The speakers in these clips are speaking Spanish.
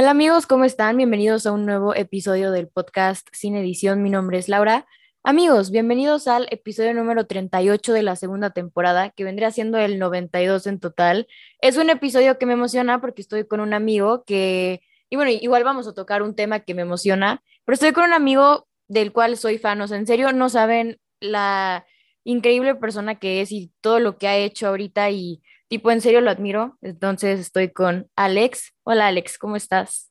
Hola amigos, ¿cómo están? Bienvenidos a un nuevo episodio del podcast Sin Edición. Mi nombre es Laura. Amigos, bienvenidos al episodio número 38 de la segunda temporada, que vendría siendo el 92 en total. Es un episodio que me emociona porque estoy con un amigo que, y bueno, igual vamos a tocar un tema que me emociona, pero estoy con un amigo del cual soy fan, o sea, en serio no saben la increíble persona que es y todo lo que ha hecho ahorita y tipo, en serio lo admiro. Entonces estoy con Alex. Hola Alex, ¿cómo estás?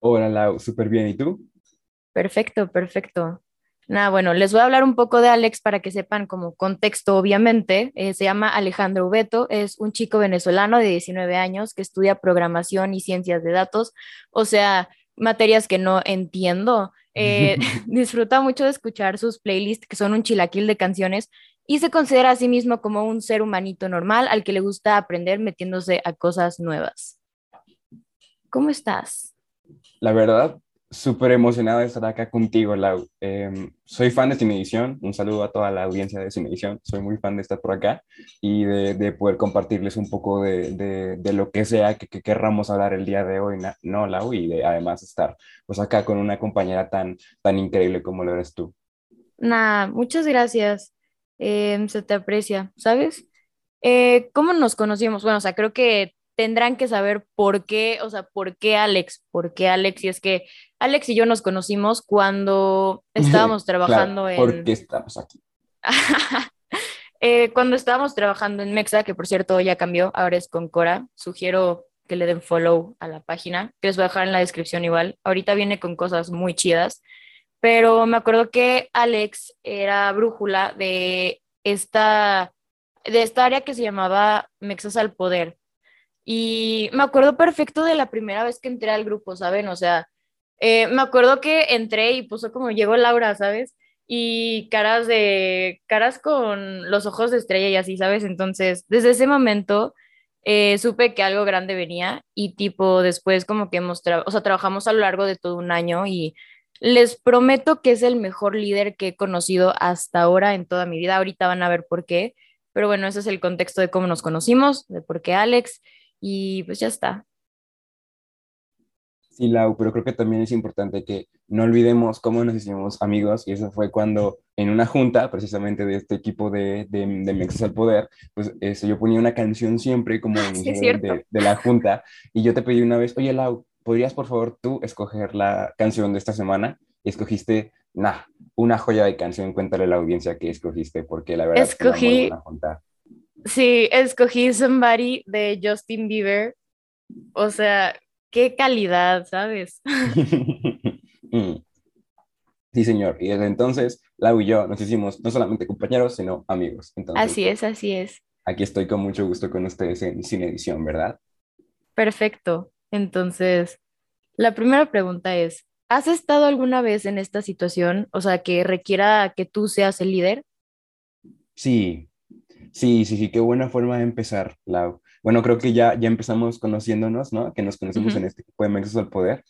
Hola Lau, súper bien. ¿Y tú? Perfecto, perfecto. Nada, bueno, les voy a hablar un poco de Alex para que sepan como contexto, obviamente. Eh, se llama Alejandro Ubeto, es un chico venezolano de 19 años que estudia programación y ciencias de datos, o sea, materias que no entiendo. Eh, disfruta mucho de escuchar sus playlists, que son un chilaquil de canciones, y se considera a sí mismo como un ser humanito normal al que le gusta aprender metiéndose a cosas nuevas. ¿Cómo estás? La verdad, súper emocionado de estar acá contigo, Lau. Em, soy fan de Cinedición, un saludo a toda la audiencia de Cinedición, soy muy fan de estar por acá y de, de poder compartirles un poco de, de, de lo que sea que, que, querramos hablar el día de hoy, ¿no, Lau? Y de además estar pues acá con una compañera tan, tan increíble como lo eres tú. Nah, muchas gracias. Em, se te aprecia, ¿sabes? Eh, ¿Cómo nos conocimos? Bueno, o sea, creo que tendrán que saber por qué, o sea, por qué Alex, por qué Alex, y es que Alex y yo nos conocimos cuando estábamos trabajando en... ¿Por qué estamos aquí? eh, cuando estábamos trabajando en Mexa, que por cierto ya cambió, ahora es con Cora, sugiero que le den follow a la página, que les voy a dejar en la descripción igual. Ahorita viene con cosas muy chidas pero me acuerdo que Alex era brújula de esta, de esta área que se llamaba Mexas al Poder. Y me acuerdo perfecto de la primera vez que entré al grupo, ¿saben? O sea, eh, me acuerdo que entré y puso como llegó Laura, ¿sabes? Y caras de, caras con los ojos de estrella y así, ¿sabes? Entonces, desde ese momento eh, supe que algo grande venía y tipo después como que hemos, o sea, trabajamos a lo largo de todo un año y les prometo que es el mejor líder que he conocido hasta ahora en toda mi vida. Ahorita van a ver por qué. Pero bueno, ese es el contexto de cómo nos conocimos, de por qué Alex. Y pues ya está. Sí, Lau, pero creo que también es importante que no olvidemos cómo nos hicimos amigos y eso fue cuando en una junta, precisamente de este equipo de, de, de Mexas al Poder, pues eso, yo ponía una canción siempre como sí, de, de, la junta y yo te pedí una vez, oye Lau, ¿podrías por favor tú escoger la canción de esta semana? Y escogiste, nah, una joya de canción, cuéntale a la audiencia que escogiste, porque la verdad escogí, es que Sí, escogí Somebody de Justin Bieber. O sea, qué calidad, ¿sabes? Sí, señor. Y desde entonces, Lau y yo nos hicimos no solamente compañeros, sino amigos. Entonces, así es, así es. Aquí estoy con mucho gusto con ustedes en Sin Edición, ¿verdad? Perfecto. Entonces, la primera pregunta es, ¿has estado alguna vez en esta situación, o sea, que requiera que tú seas el líder? Sí, sí, sí, sí, qué buena forma de empezar, Lau. Bueno, creo que ya, ya empezamos conociéndonos, ¿no? Que nos conocimos uh -huh. en este equipo de Mexos al Poder.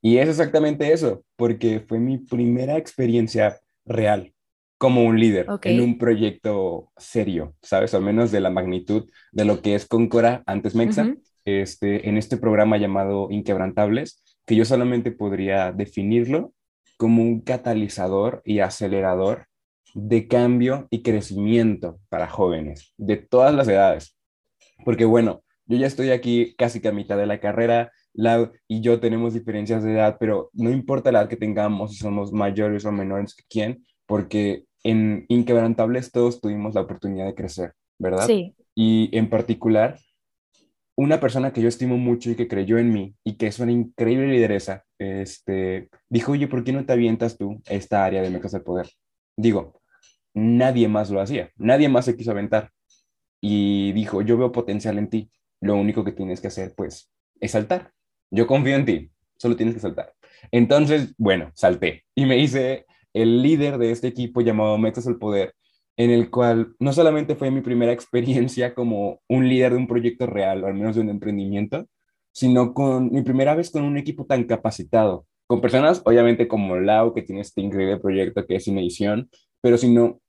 Y es exactamente eso, porque fue mi primera experiencia real como un líder okay. en un proyecto serio, ¿sabes? Al menos de la magnitud de lo que es Concora antes Mexa. Uh -huh este, en este programa llamado Inquebrantables, que yo solamente podría definirlo como un catalizador y acelerador de cambio y crecimiento para jóvenes de todas las edades. Porque bueno, yo ya estoy aquí casi que a mitad de la carrera, la, y yo tenemos diferencias de edad, pero no importa la edad que tengamos, si somos mayores o menores que quién, porque en Inquebrantables todos tuvimos la oportunidad de crecer, ¿verdad? Sí. Y en particular, una persona que yo estimo mucho y que creyó en mí y que es una increíble lideresa, este, dijo, oye, ¿por qué no te avientas tú esta área de mecas del poder? Digo, nadie más lo hacía, nadie más se quiso aventar. Y dijo, yo veo potencial en ti, lo único que tienes que hacer, pues, es saltar. Yo confío en ti, solo tienes que saltar. Entonces, bueno, salté y me hice el líder de este equipo llamado Metas al Poder, en el cual no solamente fue mi primera experiencia como un líder de un proyecto real, o al menos de un emprendimiento, sino con mi primera vez con un equipo tan capacitado, con personas obviamente como Lau, que tiene este increíble proyecto que es edición, pero sino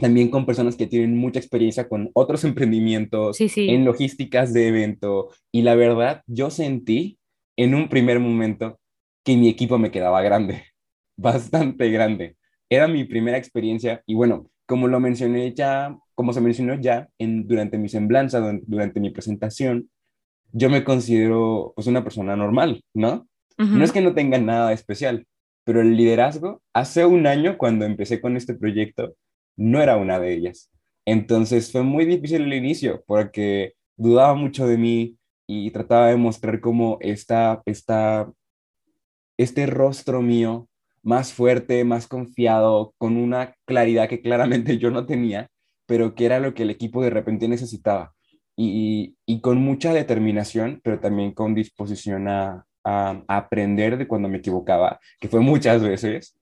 también con personas que tienen mucha experiencia con otros emprendimientos sí, sí. en logísticas de evento. Y la verdad, yo sentí en un primer momento que mi equipo me quedaba grande, bastante grande. Era mi primera experiencia y bueno, como lo mencioné ya, como se mencionó ya en, durante mi semblanza, durante mi presentación, yo me considero pues una persona normal, ¿no? No es que no tenga nada especial, pero el liderazgo, hace un año cuando empecé con este proyecto, no era una de ellas. Entonces fue muy difícil el inicio porque dudaba mucho de mí y trataba de mostrar cómo esta, esta, este rostro mío más fuerte, más confiado, con una claridad que claramente yo no tenía, pero que era lo que el equipo de repente necesitaba. Y, y con mucha determinación, pero también con disposición a, a, aprender de cuando me equivocaba, que fue muchas veces,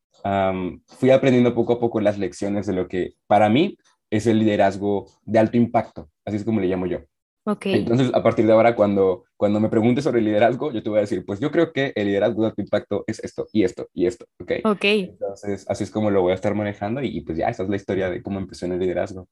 fui aprendiendo poco a poco las lecciones de lo que para mí es el liderazgo de alto impacto, así es como le llamo yo. Okay. Entonces, a partir de ahora, cuando, cuando me preguntes sobre liderazgo, yo te voy a decir, pues yo creo que el liderazgo de alto impacto es esto y esto y esto, ¿ok? Ok. Entonces, así es como lo voy a estar manejando y, pues ya, esa es la historia de cómo empezó en el liderazgo.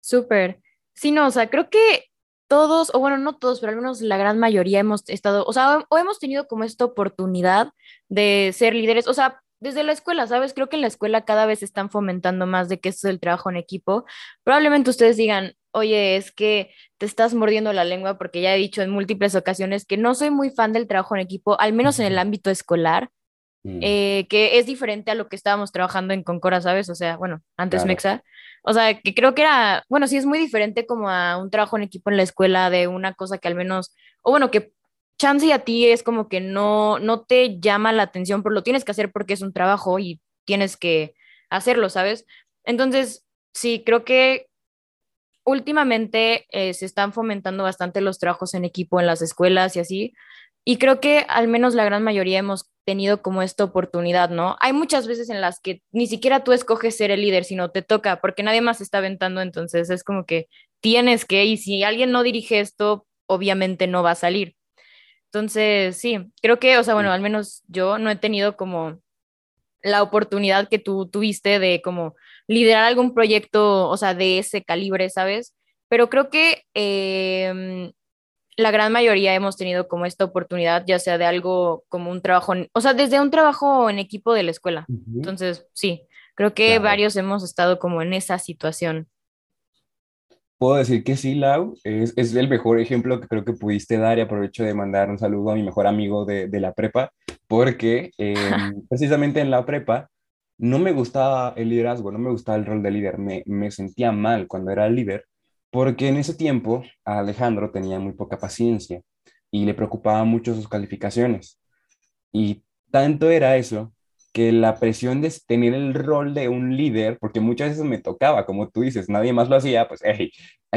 Súper. Sí, no, o sea, creo que todos, o bueno, no todos, pero al menos la gran mayoría hemos estado, o sea, o hemos tenido como esta oportunidad de ser líderes, o sea, desde la escuela, ¿sabes? Creo que en la escuela cada vez están fomentando más de que esto es el trabajo en equipo. Probablemente ustedes digan, oye, es que te estás mordiendo la lengua porque ya he dicho en múltiples ocasiones que no soy muy fan del trabajo en equipo, al menos en el ámbito escolar, mm. eh, que es diferente a lo que estábamos trabajando en Concora, ¿sabes? O sea, bueno, antes Mexa. O sea, que creo que era, bueno, sí es muy diferente como a un trabajo en equipo en la escuela de una cosa que al menos, o bueno, que chance a ti es como que no, no te llama la atención, pero lo tienes que hacer porque es un trabajo y tienes que hacerlo, ¿sabes? Entonces, sí, creo que últimamente eh, se están fomentando bastante los trabajos en equipo en las escuelas y así. Y creo que al menos la gran mayoría hemos tenido como esta oportunidad, ¿no? Hay muchas veces en las que ni siquiera tú escoges ser el líder, sino te toca, porque nadie más está aventando, entonces es como que tienes que, y si alguien no dirige esto, obviamente no va a salir. Entonces, sí, creo que, o sea, bueno, al menos yo no he tenido como la oportunidad que tú tuviste de como liderar algún proyecto, o sea, de ese calibre, ¿sabes? Pero creo que em, la gran mayoría hemos tenido como esta oportunidad, ya sea de algo como un trabajo, o sea, desde un trabajo en equipo de la escuela. Entonces, sí, creo que varios hemos estado como en esa situación. Puedo decir que sí, Lau, es, es, el mejor ejemplo que creo que pudiste dar y aprovecho de mandar un saludo a mi mejor amigo de, de la prepa, porque em, precisamente en la prepa no me gustaba el liderazgo, no me gustaba el rol de líder, me, me sentía mal cuando era líder, porque en ese tiempo Alejandro tenía muy poca paciencia y le preocupaba mucho sus calificaciones. Y tanto era eso que la presión de tener el rol de un líder, porque muchas veces me tocaba, como tú dices, nadie más lo hacía, pues, hey,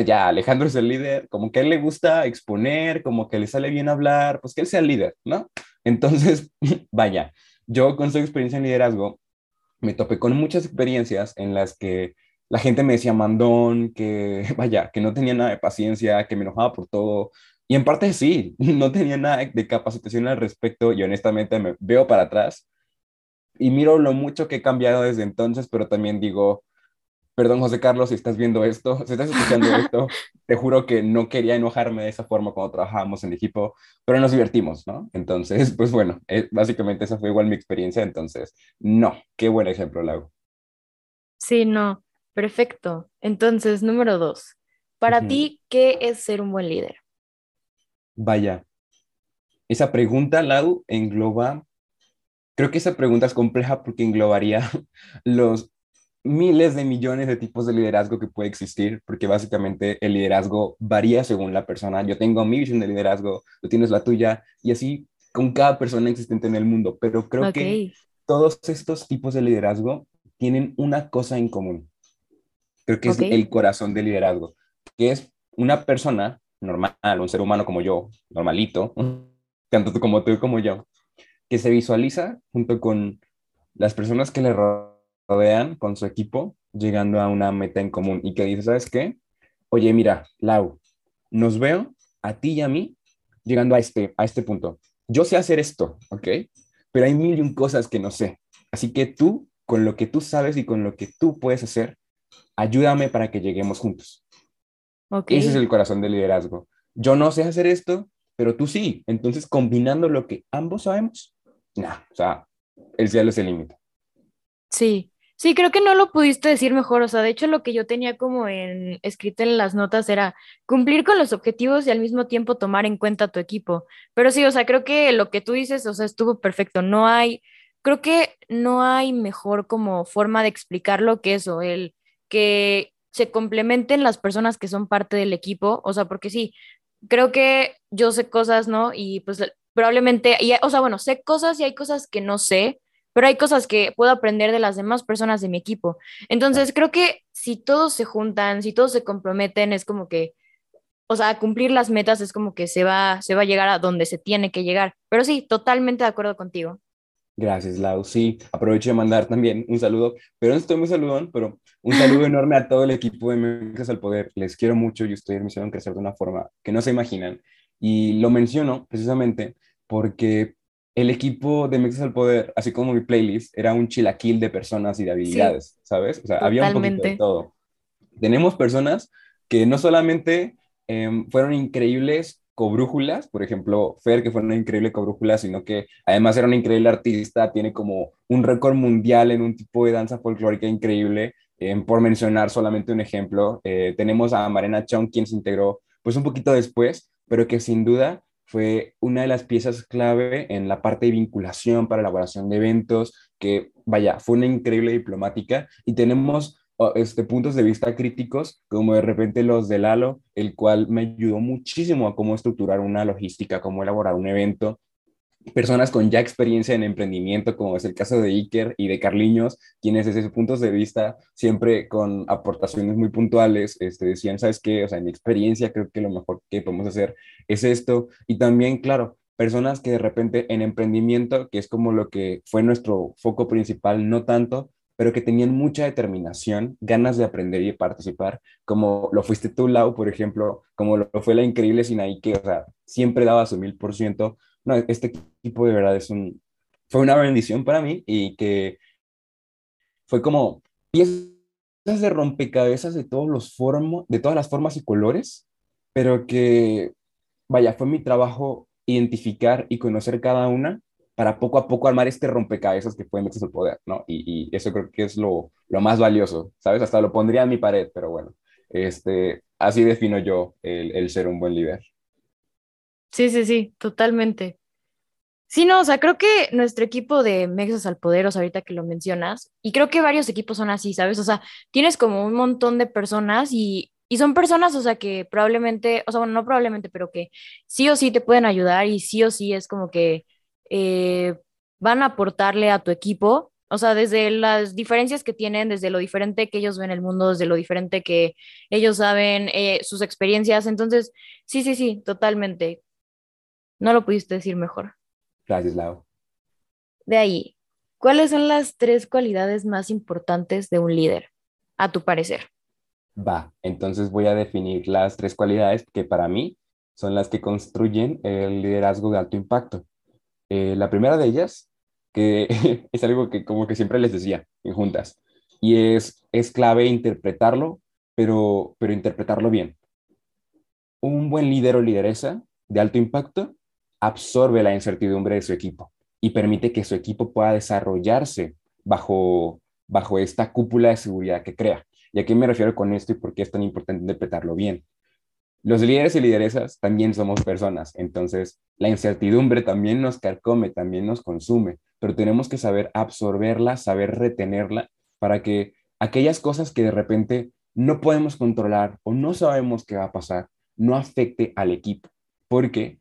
ya Alejandro es el líder, como que a él le gusta exponer, como que le sale bien hablar, pues que él sea el líder, ¿no? Entonces, vaya, yo con su experiencia en liderazgo, me topé con muchas experiencias en las que la gente me decía mandón, que vaya, que no tenía nada de paciencia, que me enojaba por todo. Y en parte sí, no tenía nada de capacitación al respecto y honestamente me veo para atrás y miro lo mucho que he cambiado desde entonces, pero también digo, perdón José Carlos, si estás viendo esto, si estás escuchando esto, te juro que no quería enojarme de esa forma cuando trabajábamos en equipo, pero nos divertimos, ¿no? Entonces, pues bueno, eh, básicamente esa fue igual mi experiencia, entonces, no, qué buen ejemplo, Lau. Sí, no, perfecto. Entonces, número dos, para ti, ¿qué es ser un buen líder? Vaya, esa pregunta, Lau, engloba Creo que esa pregunta es compleja porque englobaría los miles de millones de tipos de liderazgo que puede existir, porque básicamente el liderazgo varía según la persona. Yo tengo mi visión de liderazgo, tú tienes la tuya, y así con cada persona existente en el mundo. Pero creo que todos estos tipos de liderazgo tienen una cosa en común. Creo que es el corazón del liderazgo, que es una persona normal, un ser humano como yo, normalito, tanto como tú como yo, que se visualiza junto con las personas que le rodean, con su equipo, llegando a una meta en común y que dice, ¿sabes qué? Oye, mira, Lau, nos veo a ti y a mí llegando a este, a este punto. Yo sé hacer esto, ¿ok? Pero hay mil y un cosas que no sé. Así que tú, con lo que tú sabes y con lo que tú puedes hacer, ayúdame para que lleguemos juntos. Okay. Ese es el corazón del liderazgo. Yo no sé hacer esto, pero tú sí. Entonces, combinando lo que ambos sabemos, nada, o sea, el cielo es el límite. Sí, sí, creo que no lo pudiste decir mejor. O sea, de hecho, lo que yo tenía como en escrito en las notas era cumplir con los objetivos y al mismo tiempo tomar en cuenta tu equipo. Pero sí, o sea, creo que lo que tú dices, o sea, estuvo perfecto. No hay, creo que no hay mejor como forma de explicarlo que eso, el que se complementen las personas que son parte del equipo. O sea, porque sí, creo que yo sé cosas, ¿no? Y pues probablemente, y, o sea, bueno, sé cosas y hay cosas que no sé pero hay cosas que puedo aprender de las demás personas de mi equipo. Entonces, creo que si todos se juntan, si todos se comprometen, es como que, o sea, cumplir las metas es como que se va, se va a llegar a donde se tiene que llegar. Pero sí, totalmente de acuerdo contigo. Gracias, Lau. Sí, aprovecho de mandar también un saludo, pero no estoy muy saludón, pero un saludo enorme a todo el equipo de Mexas al Poder. Les quiero mucho y ustedes me hicieron crecer de una forma que no se imaginan. Y lo menciono precisamente porque el equipo de Mexas al Poder, así como mi playlist, era un chilaquil de personas y de habilidades, ¿sabes? O sea, había un poquito de todo. Tenemos personas que no solamente em, fueron increíbles cobrújulas, por ejemplo, Fer, que fue una increíble cobrújula, sino que además era una increíble artista, tiene como un récord mundial en un tipo de danza folclórica increíble, em, por mencionar solamente un ejemplo. Eh, tenemos a Marina Chong, quien se integró pues un poquito después, pero que sin duda fue una de las piezas clave en la parte de vinculación para elaboración de eventos, que vaya, fue una increíble diplomática y tenemos este, puntos de vista críticos, como de repente los de Lalo, el cual me ayudó muchísimo a cómo estructurar una logística, cómo elaborar un evento, personas con ya experiencia en emprendimiento, como es el caso de Iker y de Carliños, quienes desde sus puntos de vista, siempre con aportaciones muy puntuales, este, decían, ¿sabes qué? O sea, en mi experiencia creo que lo mejor que podemos hacer es esto. Y también, claro, personas que de repente en emprendimiento, que es como lo que fue nuestro foco principal, no tanto, pero que tenían mucha determinación, ganas de aprender y participar, como lo fuiste tú, Lau, por ejemplo, como lo fue la increíble Sinaí, que, o sea, siempre daba su mil por ciento no, este equipo de verdad es un, fue una bendición para mí y que fue como piezas de rompecabezas de todos los formos, de todas las formas y colores, pero que, vaya, fue mi trabajo identificar y conocer cada una para poco a poco armar este rompecabezas que fue Mexas el Poder, ¿no? Y, y, eso creo que es lo, lo, más valioso, ¿sabes? Hasta lo pondría en mi pared, pero bueno, este, así defino yo el, el ser un buen líder. Sí, sí, sí, totalmente. Sí, no, o sea, creo que nuestro equipo de Mexas al Poder, ahorita que lo mencionas, y creo que varios equipos son así, ¿sabes? O sea, tienes como un montón de personas y, y son personas, o sea, que probablemente, o sea, bueno, no probablemente, pero que sí o sí te pueden ayudar y sí o sí es como que eh, van a aportarle a tu equipo, o sea, desde las diferencias que tienen, desde lo diferente que ellos ven el mundo, desde lo diferente que ellos saben, eh, sus experiencias. Entonces, sí, sí, sí, totalmente. No lo pudiste decir mejor. Gracias, Lau. De ahí, ¿cuáles son las tres cualidades más importantes de un líder, a tu parecer? Va, entonces voy a definir las tres cualidades que para mí son las que construyen el liderazgo de alto impacto. Eh, la primera de ellas, que es algo que como que siempre les decía en juntas, y es, es clave interpretarlo, pero, pero interpretarlo bien. Un buen líder o lideresa de alto impacto absorbe la incertidumbre de su equipo y permite que su equipo pueda desarrollarse bajo, bajo esta cúpula de seguridad que crea. ¿Y a qué me refiero con esto y por qué es tan importante interpretarlo bien? Los líderes y lideresas también somos personas, entonces la incertidumbre también nos carcome, también nos consume, pero tenemos que saber absorberla, saber retenerla para que aquellas cosas que de repente no podemos controlar o no sabemos qué va a pasar, no afecte al equipo, porque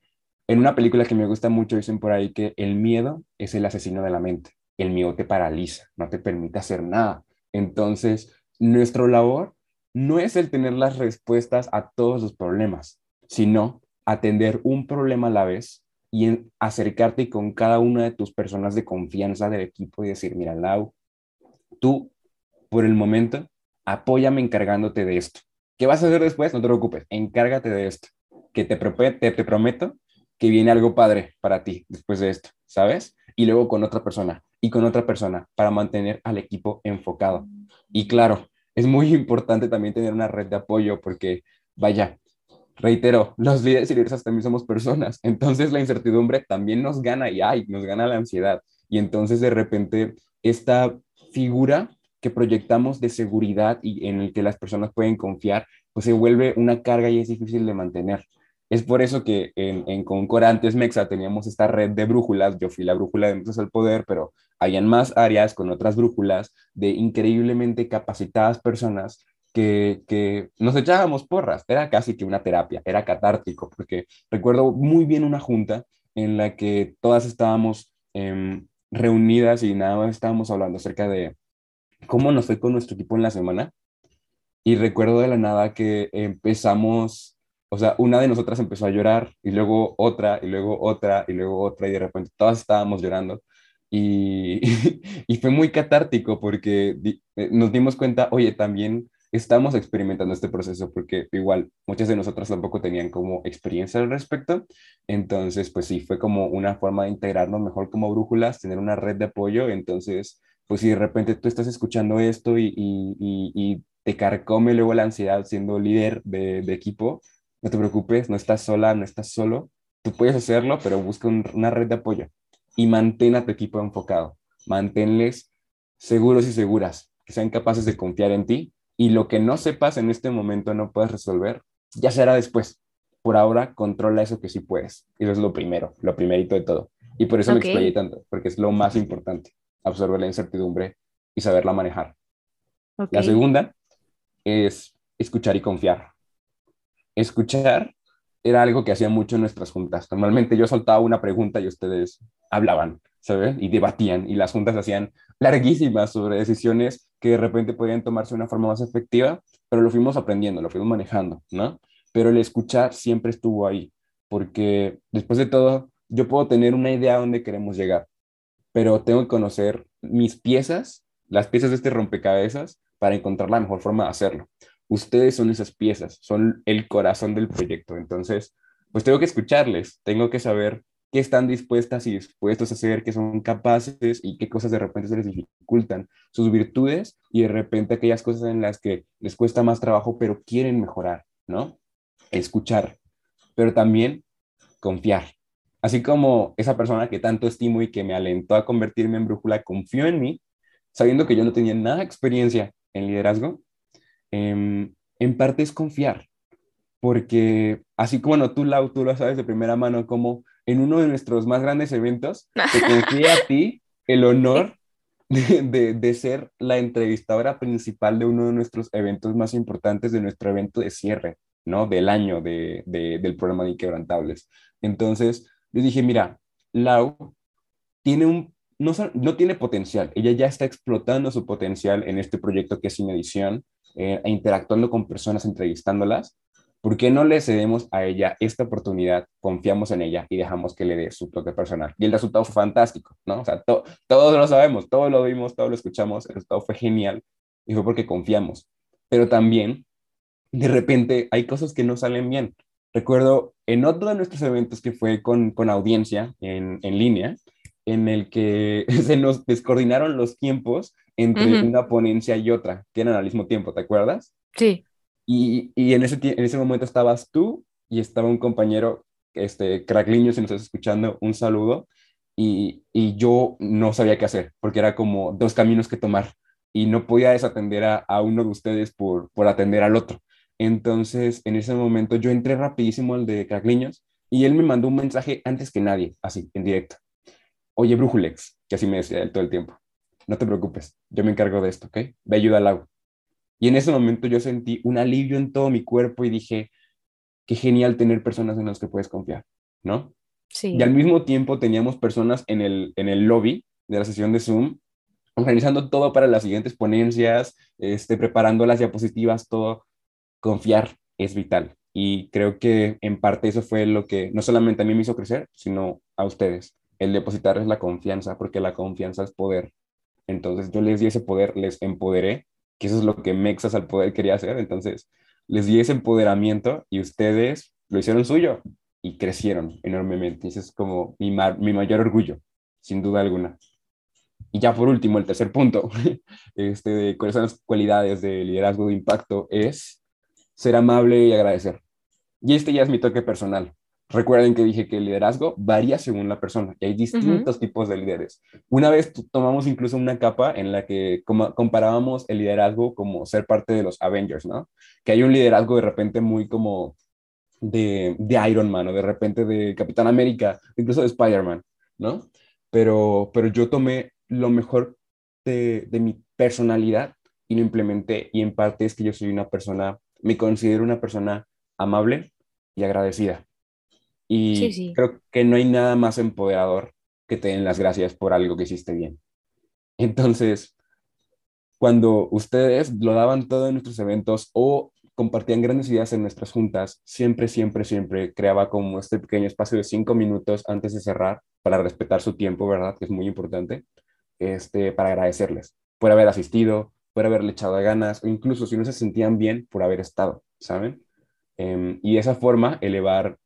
en una película que me gusta mucho dicen por ahí que el miedo es el asesino de la mente. El miedo te paraliza, no te permite hacer nada. Entonces, nuestro labor no es el tener las respuestas a todos los problemas, sino atender un problema a la vez y acercarte con cada una de tus personas de confianza del equipo y decir, mira, Lau, tú por el momento apóyame encargándote de esto. ¿Qué vas a hacer después? No te preocupes, encárgate de esto. Que te, te, te prometo que viene algo padre para ti después de esto, ¿sabes? Y luego con otra persona y con otra persona para mantener al equipo enfocado. Y claro, es muy importante también tener una red de apoyo porque, vaya, reitero, los líderes y lideresas también somos personas, entonces la incertidumbre también nos gana y ay, nos gana la ansiedad. Y entonces de repente esta figura que proyectamos de seguridad y en el que las personas pueden confiar, pues se vuelve una carga y es difícil de mantener. Es por eso que en, en antes Mexa teníamos esta red de brújulas, yo fui la brújula de Mexas al Poder, pero hayan más áreas con otras brújulas de increíblemente capacitadas personas que, que, nos echábamos porras, era casi que una terapia, era catártico, porque recuerdo muy bien una junta en la que todas estábamos eh, reunidas y nada más estábamos hablando acerca de cómo nos fue con nuestro equipo en la semana. Y recuerdo de la nada que empezamos, o sea, una de nosotras empezó a llorar y luego otra y luego otra y luego otra y de repente todas estábamos llorando. Y, y fue muy catártico porque eh, nos dimos cuenta, oye, también estamos experimentando este proceso porque igual muchas de nosotras tampoco tenían como experiencia al respecto. Entonces, pues sí, fue como una forma de integrarnos mejor como brújulas, tener una red de apoyo. Entonces, pues si de repente tú estás escuchando esto y, y, y, te carcome luego la ansiedad siendo líder de, de, equipo, no te preocupes, no estás sola, no estás solo. Tú puedes hacerlo, pero busca un, una red de apoyo y mantén a tu equipo enfocado. Manténles seguros y seguras, que sean capaces de confiar en ti y lo que no sepas en este momento no puedes resolver, ya será después. Por ahora, controla eso que sí puedes. Eso es lo primero, lo primerito de todo. Y por eso okay. me explayé tanto, porque es lo más importante, absorber la incertidumbre y saberla manejar. Okay. La segunda es escuchar y confiar. Escuchar era algo que hacía mucho en nuestras juntas. Normalmente yo soltaba una pregunta y ustedes hablaban, ¿saben? Y debatían y las juntas hacían larguísimas sobre decisiones que de repente podían tomarse de una forma más efectiva, pero lo fuimos aprendiendo, lo fuimos manejando, ¿no? Pero el escuchar siempre estuvo ahí, porque después de todo, yo puedo tener una idea a dónde queremos llegar, pero tengo que conocer mis piezas, las piezas de este rompecabezas, para encontrar la mejor forma de hacerlo. Ustedes son esas piezas, son el corazón del proyecto, entonces, pues tengo que escucharles, tengo que saber qué están dispuestas y dispuestos a hacer, qué son capaces y qué cosas de repente se les dificultan, sus virtudes y de repente aquellas cosas en las que les cuesta más trabajo pero quieren mejorar, ¿no? Escuchar, pero también confiar. Así como esa persona que tanto estimo y que me alentó a convertirme en brújula confió en mí, sabiendo que yo no tenía nada de experiencia en liderazgo, eh, en parte es confiar, porque así como no, tú, Lau, tú lo sabes de primera mano, como en uno de nuestros más grandes eventos, te confía a ti el honor de, de, de, ser la entrevistadora principal de uno de nuestros eventos más importantes, de nuestro evento de cierre, ¿no? Del año de, del programa de Inquebrantables. Entonces, yo dije, mira, Lau tiene un, no, no tiene potencial, ella ya está explotando su potencial en este proyecto que es Sin Edición, eh, e interactuando con personas, entrevistándolas, ¿Por qué no le cedemos a ella esta oportunidad, confiamos en ella y dejamos que le dé su toque personal? Y el resultado fue fantástico, ¿no? O sea, to todos lo sabemos, todos lo vimos, todos lo escuchamos, el resultado fue genial y fue porque confiamos. Pero también, de repente, hay cosas que no salen bien. Recuerdo en otro de nuestros eventos que fue con, con audiencia en, en línea, en el que se nos descoordinaron los tiempos entre uh -huh. una ponencia y otra, que eran al mismo tiempo, ¿te acuerdas? Sí. Y, y en, ese, en ese momento estabas tú y estaba un compañero, este, Crackliño, si nos estás escuchando, un saludo. Y, y, yo no sabía qué hacer, porque era como dos caminos que tomar y no podía desatender a, a uno de ustedes por, por atender al otro. Entonces, en ese momento yo entré rapidísimo al de Crackliños y él me mandó un mensaje antes que nadie, así, en directo. Oye, Brújulex, que así me decía él todo el tiempo. No te preocupes, yo me encargo de esto, ¿ok? Ve ayuda al agua. Y en ese momento yo sentí un alivio en todo mi cuerpo y dije, qué genial tener personas en las que puedes confiar, ¿no? Sí. Y al mismo tiempo teníamos personas en el, en el lobby de la sesión de Zoom, organizando todo para las siguientes ponencias, este, preparando las diapositivas, todo. Confiar es vital. Y creo que en parte eso fue lo que no solamente a mí me hizo crecer, sino a ustedes. El depositarles la confianza, porque la confianza es poder. Entonces yo les di ese poder, les empoderé que eso es lo que Mexas al poder quería hacer. Entonces, les di ese empoderamiento y ustedes lo hicieron suyo y crecieron enormemente. Ese es como mi, mayor orgullo, sin duda alguna. Y ya por último, el tercer punto, este, de cuáles son las cualidades de liderazgo de impacto, es ser amable y agradecer. Y este ya es mi toque personal. Recuerden que dije que el liderazgo varía según la persona y hay distintos tipos de líderes. Una vez tomamos incluso una capa en la que comparábamos el liderazgo como ser parte de los Avengers, ¿no? Que hay un liderazgo de repente muy como de, de Iron Man o de repente de Capitán América, incluso de Spider-Man, ¿no? Pero, pero yo tomé lo mejor de, de mi personalidad y lo implementé y en parte es que yo soy una persona, me considero una persona amable y agradecida y creo que no hay nada más empoderador que te den las gracias por algo que hiciste bien. Entonces, cuando ustedes lo daban todo en nuestros eventos o compartían grandes ideas en nuestras juntas, siempre, siempre, siempre creaba como este pequeño espacio de cinco minutos antes de cerrar para respetar su tiempo, ¿verdad? Que es muy importante, este, para agradecerles por haber asistido, por haberle echado ganas, o incluso si no se sentían bien, por haber estado, ¿saben? Em, y de esa forma elevar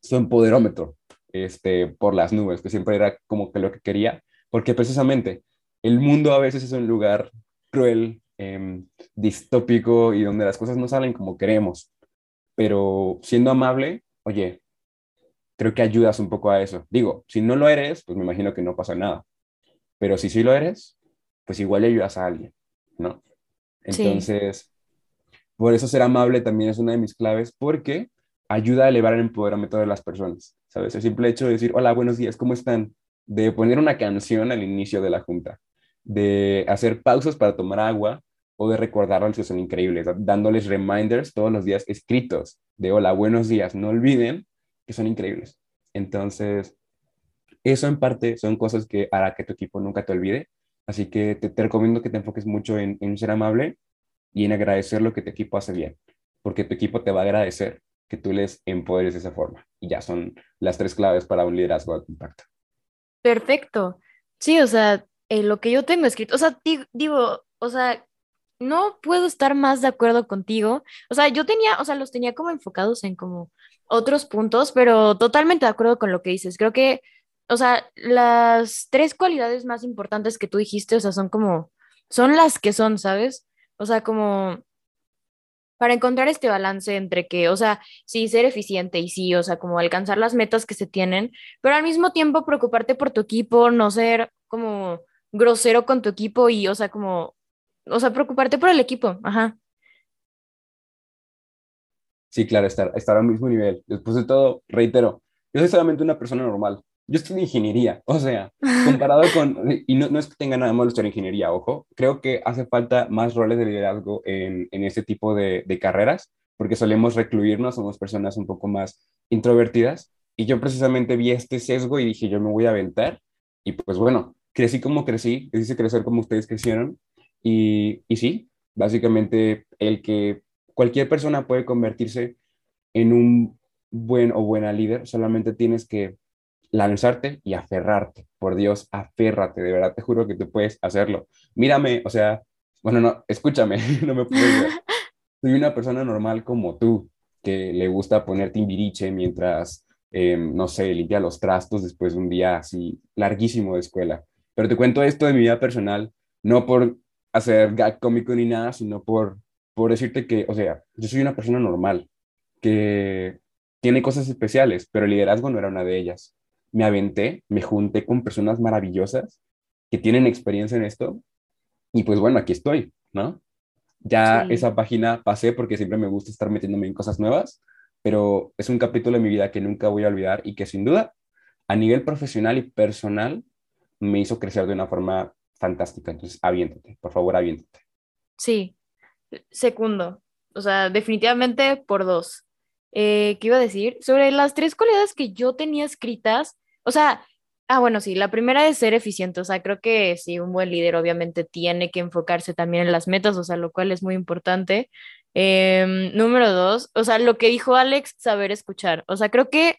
su empoderómetro este, por las nubes, que siempre era como que lo que quería, porque precisamente el mundo a veces es un lugar cruel, em, distópico y donde las cosas no salen como queremos, pero siendo amable, oye, creo que ayudas un poco a eso. Digo, si no lo eres, pues me imagino que no pasa nada, pero si sí lo eres, pues igual ayudas a alguien, ¿no? Entonces, por eso ser amable también es una de mis claves, porque ayuda a elevar el empoderamiento de las personas, ¿sabes? El simple hecho de decir, hola, buenos días, ¿cómo están? De poner una canción al inicio de la junta, de hacer pausas para tomar agua o de recordarles que son increíbles, dándoles reminders todos los días escritos de, hola, buenos días, no olviden que son increíbles. Entonces, eso en parte son cosas que hará que tu equipo nunca te olvide. Así que te, recomiendo que te enfoques mucho en, en ser amable y en agradecer lo que tu equipo hace bien, porque tu equipo te va a agradecer que tú les empoderes de esa forma. Y ya son las tres claves para un liderazgo de impacto. Perfecto. Sí, o sea, eh, lo que yo tengo escrito, o sea, digo, o sea, no puedo estar más de acuerdo contigo. O sea, yo tenía, o sea, los tenía como enfocados en como otros puntos, pero totalmente de acuerdo con lo que dices. Creo que, o sea, las tres cualidades más importantes que tú dijiste, o sea, son como, son las que son, ¿sabes? O sea, como para encontrar este balance entre que, o sea, sí, ser eficiente y sí, o sea, como alcanzar las metas que se tienen, pero al mismo tiempo preocuparte por tu equipo, no ser como grosero con tu equipo y, o sea, como, o sea, preocuparte por el equipo, ajá. Sí, claro, estar, estar al mismo nivel. Después de todo, reitero, yo soy solamente una persona normal yo en ingeniería, o sea, comparado con, y no, no es que tenga nada malo estudiar ingeniería, ojo, creo que hace falta más roles de liderazgo en, en este tipo de, de carreras, porque solemos recluirnos, somos personas un poco más introvertidas, y yo precisamente vi este sesgo y dije, yo me voy a aventar, y pues bueno, crecí como crecí, quise crecer como ustedes crecieron, y, y sí, básicamente el que cualquier persona puede convertirse en un buen o buena líder, solamente tienes que lanzarte y aferrarte. Por Dios, aférrate, de verdad te juro que tú puedes hacerlo. Mírame, o sea, bueno, no, escúchame, no me puedo ver. Soy una persona normal como tú, que le gusta poner timbiriche mientras, em, no sé, limpia los trastos después de un día así larguísimo de escuela. Pero te cuento esto de mi vida personal, no por hacer gag cómico ni nada, sino por, por decirte que, o sea, yo soy una persona normal, que tiene cosas especiales, pero el liderazgo no era una de ellas me aventé, me junté con personas maravillosas que tienen experiencia en esto y pues bueno, aquí estoy, ¿no? Ya esa página pasé porque siempre me gusta estar metiéndome en cosas nuevas, pero es un capítulo de mi vida que nunca voy a olvidar y que sin duda a nivel profesional y personal me hizo crecer de una forma fantástica. Entonces, aviéntate, por favor, aviéntate. Sí, segundo, o sea, definitivamente por dos. Eh, ¿Qué iba a decir? Sobre las tres cualidades que yo tenía escritas, o sea, ah, bueno, sí, la primera es ser eficiente, o sea, creo que sí, un buen líder obviamente tiene que enfocarse también en las metas, o sea, lo cual es muy importante. Em, número dos, o sea, lo que dijo Alex, saber escuchar, o sea, creo que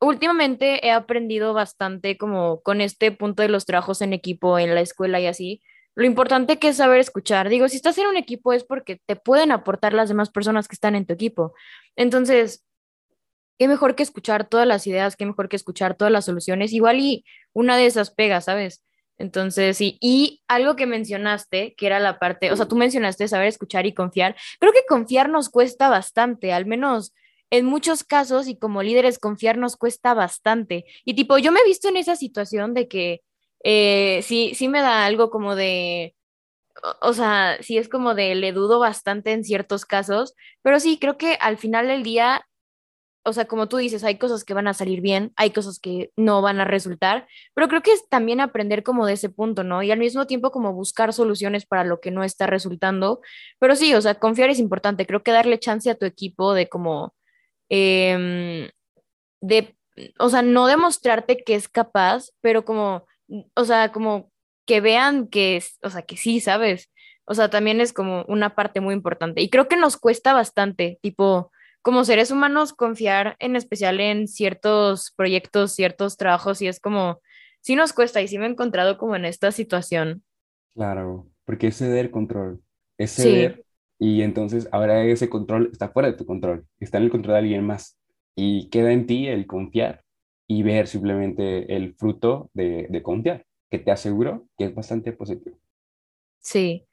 últimamente he aprendido bastante como con este punto de los trabajos en equipo en la escuela y así, lo importante que es saber escuchar. Digo, si estás en un equipo es porque te pueden aportar las demás personas que están en tu equipo. Entonces, qué mejor que escuchar todas las ideas, qué mejor que escuchar todas las soluciones. Igual y una de esas pega, ¿sabes? Entonces, sí, y algo que mencionaste, que era la parte, o sea, tú mencionaste saber escuchar y confiar. Creo que confiar nos cuesta bastante, al menos en muchos casos y como líderes confiar nos cuesta bastante. Y tipo, yo me he visto en esa situación de que eh, sí, sí me da algo como de, o, sea, sí es como de, le dudo bastante en ciertos casos, pero sí, creo que al final del día o sea, como tú dices, hay cosas que van a salir bien, hay cosas que no van a resultar, pero creo que es también aprender como de ese punto, ¿no? Y al mismo tiempo como buscar soluciones para lo que no está resultando. Pero sí, o sea, confiar es importante. Creo que darle chance a tu equipo de como, em, de, o sea, no demostrarte que es capaz, pero como, o sea, como que vean que es, o sea, que sí, ¿sabes? O sea, también es como una parte muy importante. Y creo que nos cuesta bastante, tipo como seres humanos confiar en especial en ciertos proyectos, ciertos trabajos y es como, sí nos cuesta y sí me he encontrado como en esta situación. Claro, porque es ceder control, es ceder y entonces ahora ese control está fuera de tu control, está en el control de alguien más y queda en ti el confiar y ver simplemente el fruto de, de confiar, que te aseguro que es bastante positivo. Sí,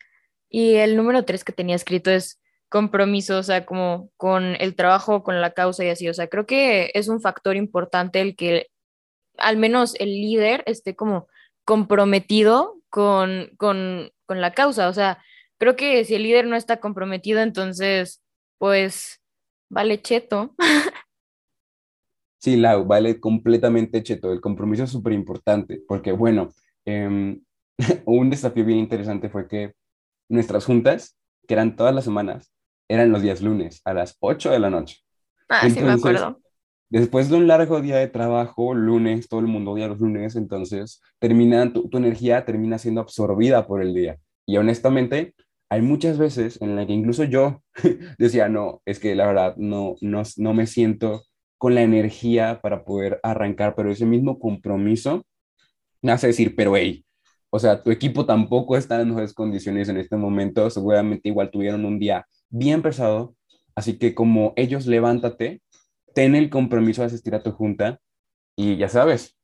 y el número tres que tenía escrito es compromiso, o sea, como con el trabajo, con la causa y así. O sea, creo que es un factor importante el que al menos el líder esté como comprometido con, con, con la causa. O sea, creo que si el líder no está comprometido, entonces, pues, vale cheto. Sí, Lau, vale completamente cheto. El compromiso es súper importante porque, bueno, em, un desafío bien interesante fue que nuestras juntas, que eran todas las semanas, eran los días lunes a las 8 de la noche. Ah, sí, me acuerdo. Después de un largo día de trabajo, lunes, todo el mundo odia los lunes, entonces termina, tu, energía termina siendo absorbida por el día. Y honestamente, hay muchas veces en las que incluso yo decía, no, es que la verdad no, no, no me siento con la energía para poder arrancar, pero ese mismo compromiso me hace decir, pero hey, o sea, tu equipo tampoco está en mejores condiciones en este momento, seguramente igual tuvieron un día bien pesado, así que como ellos levántate, ten el compromiso de asistir a tu junta y ya sabes,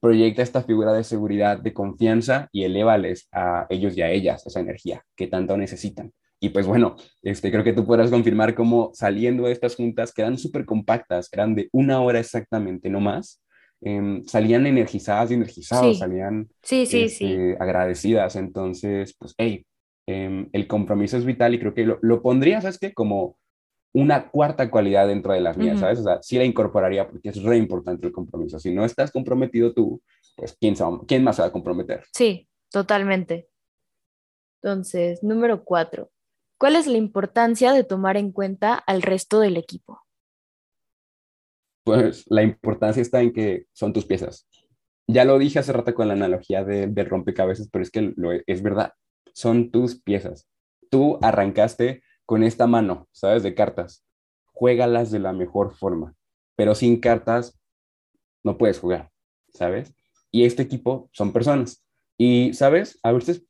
proyecta esta figura de seguridad, de confianza y elevales a ellos y a ellas esa energía que tanto necesitan. Y pues bueno, este, creo que tú podrás confirmar cómo saliendo de estas juntas, que eran súper compactas, eran de una hora exactamente, no más, em, salían energizadas y energizados, salían sí, sí, sí. Este, agradecidas. Entonces, pues, hey, Em, el compromiso es vital y creo que lo, lo pondría, ¿sabes qué? Como una cuarta cualidad dentro de las mías, ¿sabes? O sea, sí la incorporaría porque es re importante el compromiso. Si no estás comprometido tú, pues ¿quién, ¿quién más se va a comprometer? Sí, totalmente. Entonces, número cuatro. ¿Cuál es la importancia de tomar en cuenta al resto del equipo? Pues la importancia está en que son tus piezas. Ya lo dije hace rato con la analogía de, rompecabezas, pero es que lo, es verdad son tus piezas. Tú arrancaste con esta mano, ¿sabes? De cartas. Juégalas de la mejor forma, pero sin cartas no puedes jugar, ¿sabes? Y este equipo son personas. Y, ¿sabes? A veces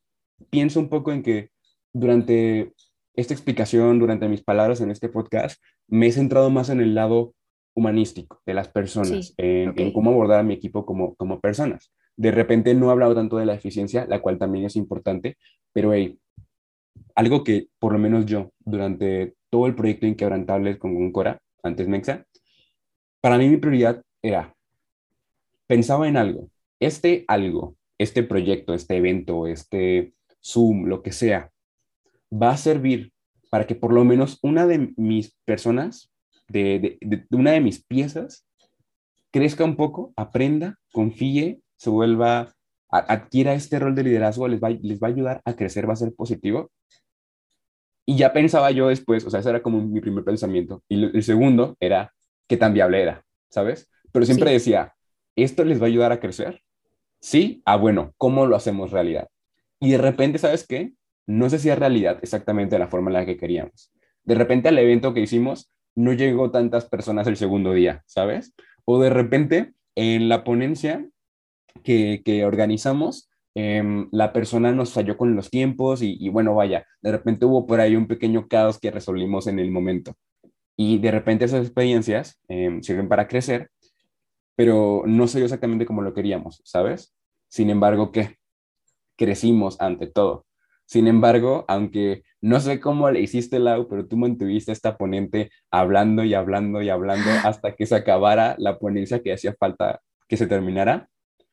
pienso un poco en que durante esta explicación, durante mis palabras en este podcast, me he centrado más en el lado humanístico de las personas, en, cómo abordar a mi equipo como, como personas. De repente no he hablado tanto de la eficiencia, la cual también es importante, pero algo que por lo menos yo, durante todo el proyecto Inquebrantables con Cora, antes Mexa, para mí mi prioridad era, pensaba en algo, este algo, este proyecto, este evento, este Zoom, lo que sea, va a servir para que por lo menos una de mis personas, de, de una de mis piezas, crezca un poco, aprenda, confíe se vuelva, adquiera este rol de liderazgo, les va, les va a ayudar a crecer, va a ser positivo. Y ya pensaba yo después, o sea, ese era como mi primer pensamiento. Y el segundo era qué tan viable era, ¿sabes? Pero siempre decía, ¿esto les va a ayudar a crecer? Sí, ah, bueno, ¿cómo lo hacemos realidad? Y de repente, ¿sabes qué? No si es realidad exactamente de la forma en la que queríamos. De repente al evento que hicimos no llegó tantas personas el segundo día, ¿sabes? O de repente en la ponencia que, organizamos, em, la persona nos falló con los tiempos y, bueno, vaya, de repente hubo por ahí un pequeño caos que resolvimos en el momento. Y de repente esas experiencias em, sirven para crecer, pero no soy exactamente como lo queríamos, ¿sabes? Sin embargo, ¿qué? Crecimos ante todo. Sin embargo, aunque no sé cómo le hiciste, Lau, pero tú mantuviste a esta ponente hablando y hablando y hablando hasta que se acabara la ponencia que hacía falta que se terminara,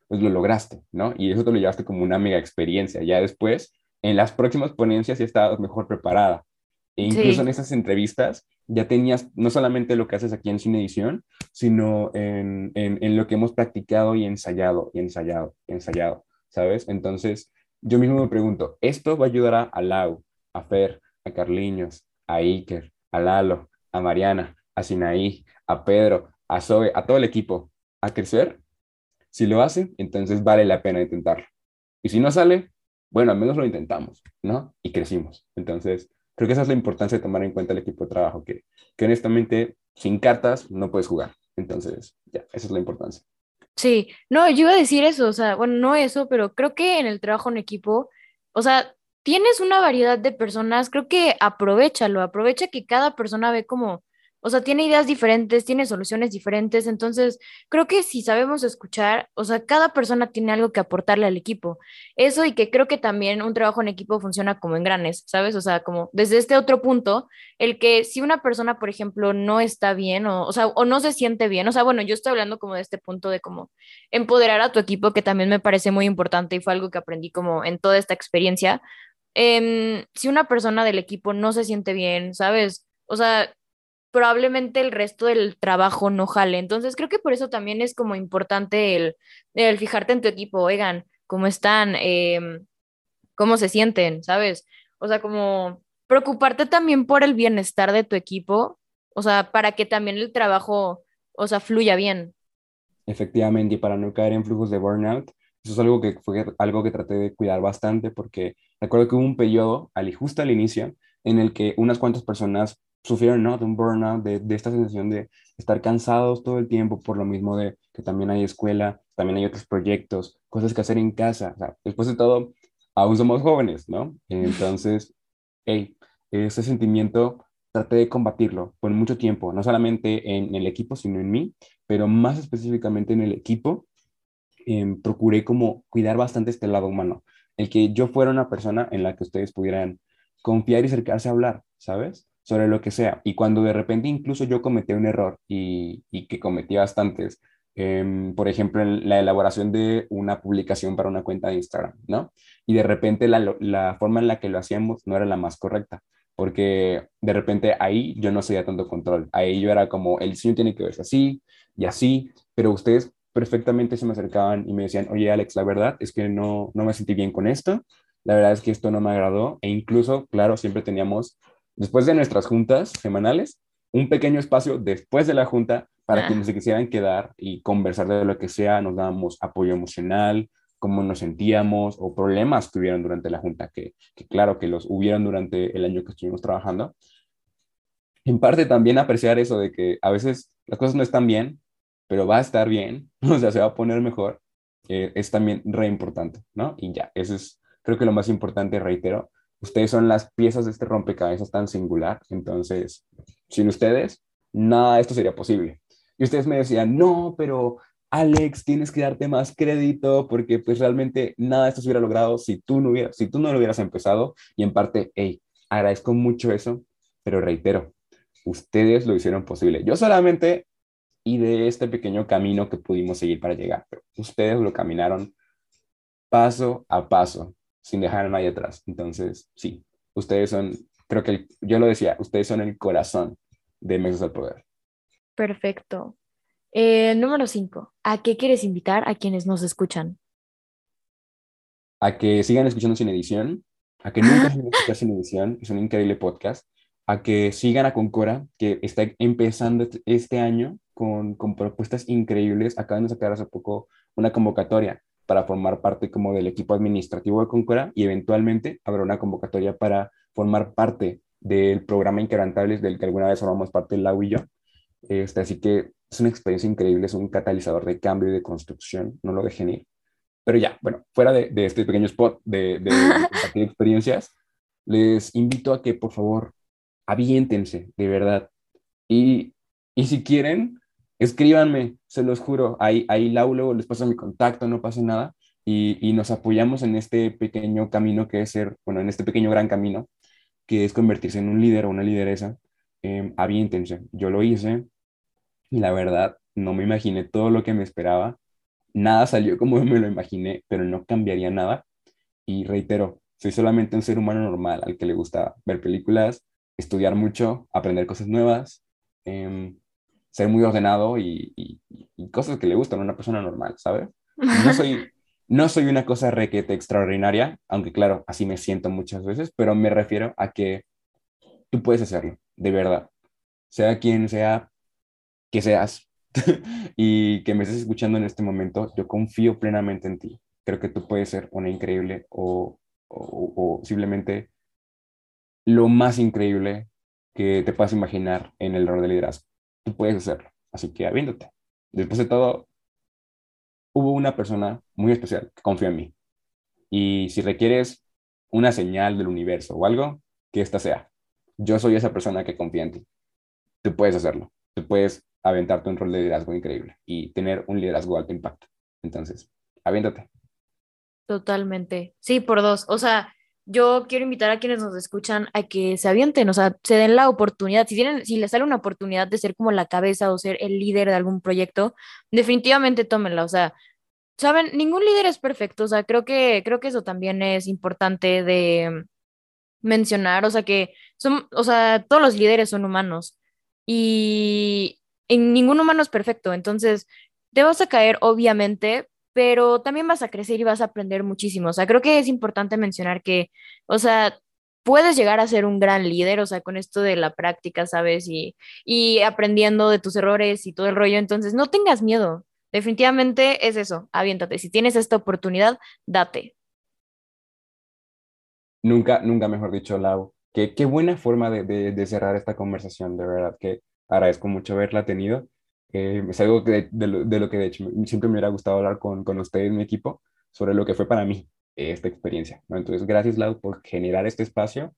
pues lo lograste, ¿no? Y eso te lo llevaste como una mega experiencia. Ya después, en las próximas ponencias ya estabas mejor preparada. E incluso en esas entrevistas ya tenías no solamente lo que haces aquí en Cine Edición, sino en, en, en lo que hemos practicado y ensayado, y ensayado, y ensayado, ¿sabes? Entonces, yo mismo me pregunto, ¿esto va a ayudar a Lau, a Fer, a Carliños, a Iker, a Lalo, a Mariana, a Sinaí, a Pedro, a Zoe, a todo el equipo a crecer? Si lo hace, entonces vale la pena intentarlo. Y si no sale, bueno, al menos lo intentamos, ¿no? Y crecimos. Entonces, creo que esa es la importancia de tomar en cuenta el equipo de trabajo, que, que honestamente sin cartas no puedes jugar. Entonces, ya, esa es la importancia. Sí, no, yo iba a decir eso, o sea, bueno, no eso, pero creo que en el trabajo en equipo, o sea, tienes una variedad de personas, creo que aprovechalo, aprovecha que cada persona ve como o sea, tiene ideas diferentes, tiene soluciones diferentes, entonces creo que si sabemos escuchar, o sea, cada persona tiene algo que aportarle al equipo. Eso y que creo que también un trabajo en equipo funciona como en granes, ¿sabes? O sea, como desde este otro punto, el que si una persona, por ejemplo, no está bien o, o sea, o no se siente bien, o sea, bueno, yo estoy hablando como de este punto de como empoderar a tu equipo, que también me parece muy importante y fue algo que aprendí como en toda esta experiencia. Em, si una persona del equipo no se siente bien, ¿sabes? O sea, probablemente el resto del trabajo no jale. Entonces creo que por eso también es como importante el, el fijarte en tu equipo, oigan, cómo están, em, cómo se sienten, ¿sabes? O sea, como preocuparte también por el bienestar de tu equipo, o sea, para que también el trabajo, o sea, fluya bien. Efectivamente, y para no caer en flujos de burnout, eso es algo que fue algo que traté de cuidar bastante porque recuerdo que hubo un periodo, justo al inicio, en el que unas cuantas personas sufrieron ¿no? de un burnout, de, de, esta sensación de estar cansados todo el tiempo por lo mismo de que también hay escuela, también hay otros proyectos, cosas que hacer en casa. O sea, después de todo, aún somos jóvenes, ¿no? Entonces, hey, ese sentimiento traté de combatirlo por mucho tiempo, no solamente en el equipo, sino en mí, pero más específicamente en el equipo. Eh, procuré como cuidar bastante este lado humano, el que yo fuera una persona en la que ustedes pudieran confiar y acercarse a hablar, ¿sabes? Sobre lo que sea. Y cuando de repente incluso yo cometí un error y, y que cometí bastantes, eh, por ejemplo, en la elaboración de una publicación para una cuenta de Instagram, ¿no? Y de repente la, la, forma en la que lo hacíamos no era la más correcta, porque de repente ahí yo no seguía tanto control. Ahí yo era como, el diseño tiene que verse así y así, pero ustedes perfectamente se me acercaban y me decían, oye Alex, la verdad es que no, no me sentí bien con esto, la verdad es que esto no me agradó e incluso, claro, siempre teníamos después de nuestras juntas semanales, un pequeño espacio después de la junta para que quienes se quisieran quedar y conversar de lo que sea, nos dábamos apoyo emocional, cómo nos sentíamos o problemas que hubieran durante la junta, que, que claro que los hubieran durante el año que estuvimos trabajando. En parte también apreciar eso de que a veces las cosas no están bien, pero va a estar bien, o sea, se va a poner mejor, eh, es también re importante, ¿no? Y ya, eso es creo que lo más importante, reitero, ustedes son las piezas de este rompecabezas tan singular, entonces, sin ustedes, nada de esto sería posible. Y ustedes me decían, no, pero Alex, tienes que darte más crédito porque pues realmente nada de esto se hubiera logrado si tú no, hubieras, si tú no lo hubieras empezado. Y en parte, hey, agradezco mucho eso, pero reitero, ustedes lo hicieron posible. Yo solamente y de este pequeño camino que pudimos seguir para llegar, pero ustedes lo caminaron paso a paso sin dejar a nadie atrás. Entonces, sí, ustedes son, creo que yo lo decía, ustedes son el corazón de Mesas al Poder. Perfecto. Eh, número 5. ¿A qué quieres invitar a quienes nos escuchan? A que sigan escuchando Sin Edición, a que nunca se escuchar Sin Edición, es un increíble podcast, a que sigan a Concora, que está empezando este, este año con, con propuestas increíbles. Acaban de sacar hace poco una convocatoria para formar parte como del equipo administrativo de Concora y eventualmente habrá una convocatoria para formar parte del programa Inquebrantables del que alguna vez formamos parte Lau y yo. Este, así que es una experiencia increíble, es un catalizador de cambio y de construcción, no lo dejen ir. Pero ya, bueno, fuera de, de este pequeño spot de, de, de experiencias, les invito a que por favor aviéntense, de verdad. Y, y si quieren, escríbanme, se los juro, ahí, ahí Lau luego les paso mi contacto, no pasa nada, y, y, nos apoyamos en este pequeño camino que es ser, bueno, en este pequeño gran camino que es convertirse en un líder o una lideresa, eh, aviéntense. Yo lo hice y la verdad no me imaginé todo lo que me esperaba. Nada salió como me lo imaginé, pero no cambiaría nada. Y reitero, soy solamente un ser humano normal al que le gusta ver películas, estudiar mucho, aprender cosas nuevas, em, ser muy ordenado y, cosas que le gustan a una persona normal, ¿sabes? No soy, no soy una cosa requete extraordinaria, aunque claro, así me siento muchas veces, pero me refiero a que tú puedes hacerlo, de verdad. Sea quien sea que seas y que me estés escuchando en este momento, yo confío plenamente en ti. Creo que tú puedes ser una increíble o, o, simplemente lo más increíble que te puedas imaginar en el rol de liderazgo. Puedes hacerlo, así que aviéndote. Después de todo, hubo una persona muy especial que confió en mí. Y si requieres una señal del universo o algo, que esta sea. Yo soy esa persona que confía en ti. Tú puedes hacerlo. Tú puedes aventarte un rol de liderazgo increíble y tener un liderazgo de alto impacto. Entonces, aviéntate. Totalmente. Sí, por dos. O sea, yo quiero invitar a quienes nos escuchan a que se avienten, o sea, se den la oportunidad. Si tienen, si les sale una oportunidad de ser como la cabeza o ser el líder de algún proyecto, definitivamente tómenla. O sea, saben, ningún líder es perfecto. O sea, creo que, creo que eso también es importante de mencionar. O sea, que son, o sea, todos los líderes son humanos y en ningún humano es perfecto. Entonces, te vas a caer, obviamente, pero también vas a crecer y vas a aprender muchísimo. O sea, creo que es importante mencionar que, o sea, puedes llegar a ser un gran líder, o sea, con esto de la práctica, ¿sabes? Y, y aprendiendo de tus errores y todo el rollo. Entonces, no tengas miedo. Definitivamente es eso, aviéntate. Si tienes esta oportunidad, date. Nunca, nunca mejor dicho, Lau. Qué, qué buena forma de, de, de cerrar esta conversación, de verdad, que agradezco mucho haberla tenido eh, es algo que de, lo, de, lo, que de hecho siempre me hubiera gustado hablar con, con ustedes, mi equipo, sobre lo que fue para mí esta experiencia. ¿no? Entonces, gracias, Lau, por generar este espacio.